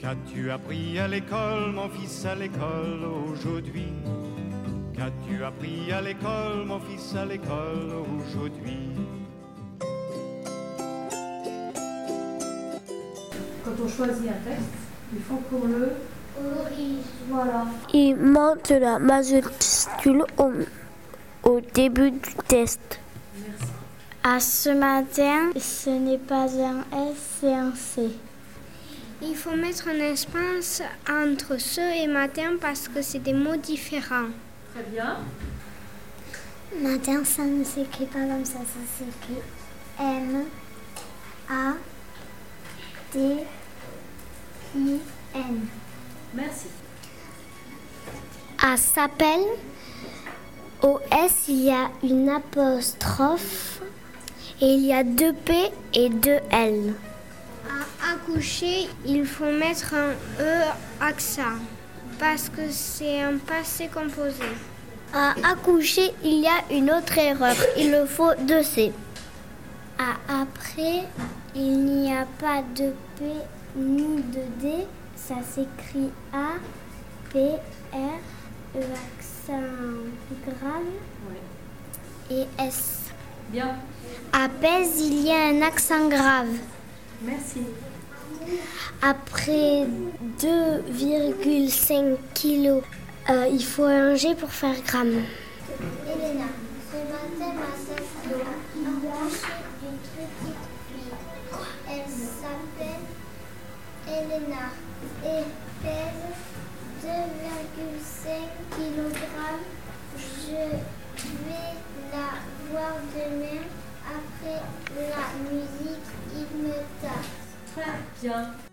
Qu'as-tu appris à l'école, mon fils, à l'école aujourd'hui? Qu'as-tu appris à l'école, mon fils, à l'école aujourd'hui? Quand on choisit un texte, il faut qu'on le Corrige. Voilà. Il manque la majuscule au, au début du test. À ce matin, ce n'est pas un S, c'est un C. Il faut mettre un espace entre ce et matin parce que c'est des mots différents. Très bien. Matin, ça ne s'écrit pas comme ça, ça s'écrit M A T I N. Merci. À s'appelle au S, il y a une apostrophe et il y a deux P et deux L. À accoucher, il faut mettre un E accent parce que c'est un passé composé. À accoucher, il y a une autre erreur. Il le faut deux C. À après, il n'y a pas de P ni de D. Ça s'écrit A, P, R, E accent grave et S. Bien. À pèse, il y a un accent grave. Merci. Après 2,5 kilos, euh, il faut un G pour faire gramme. Elena, ce matin, ma sœur a accouché d'une petite fille. Elle s'appelle Elena et pèse 2,5 kg. Je vais la voir demain. Après la musique, il me tape. Très bien.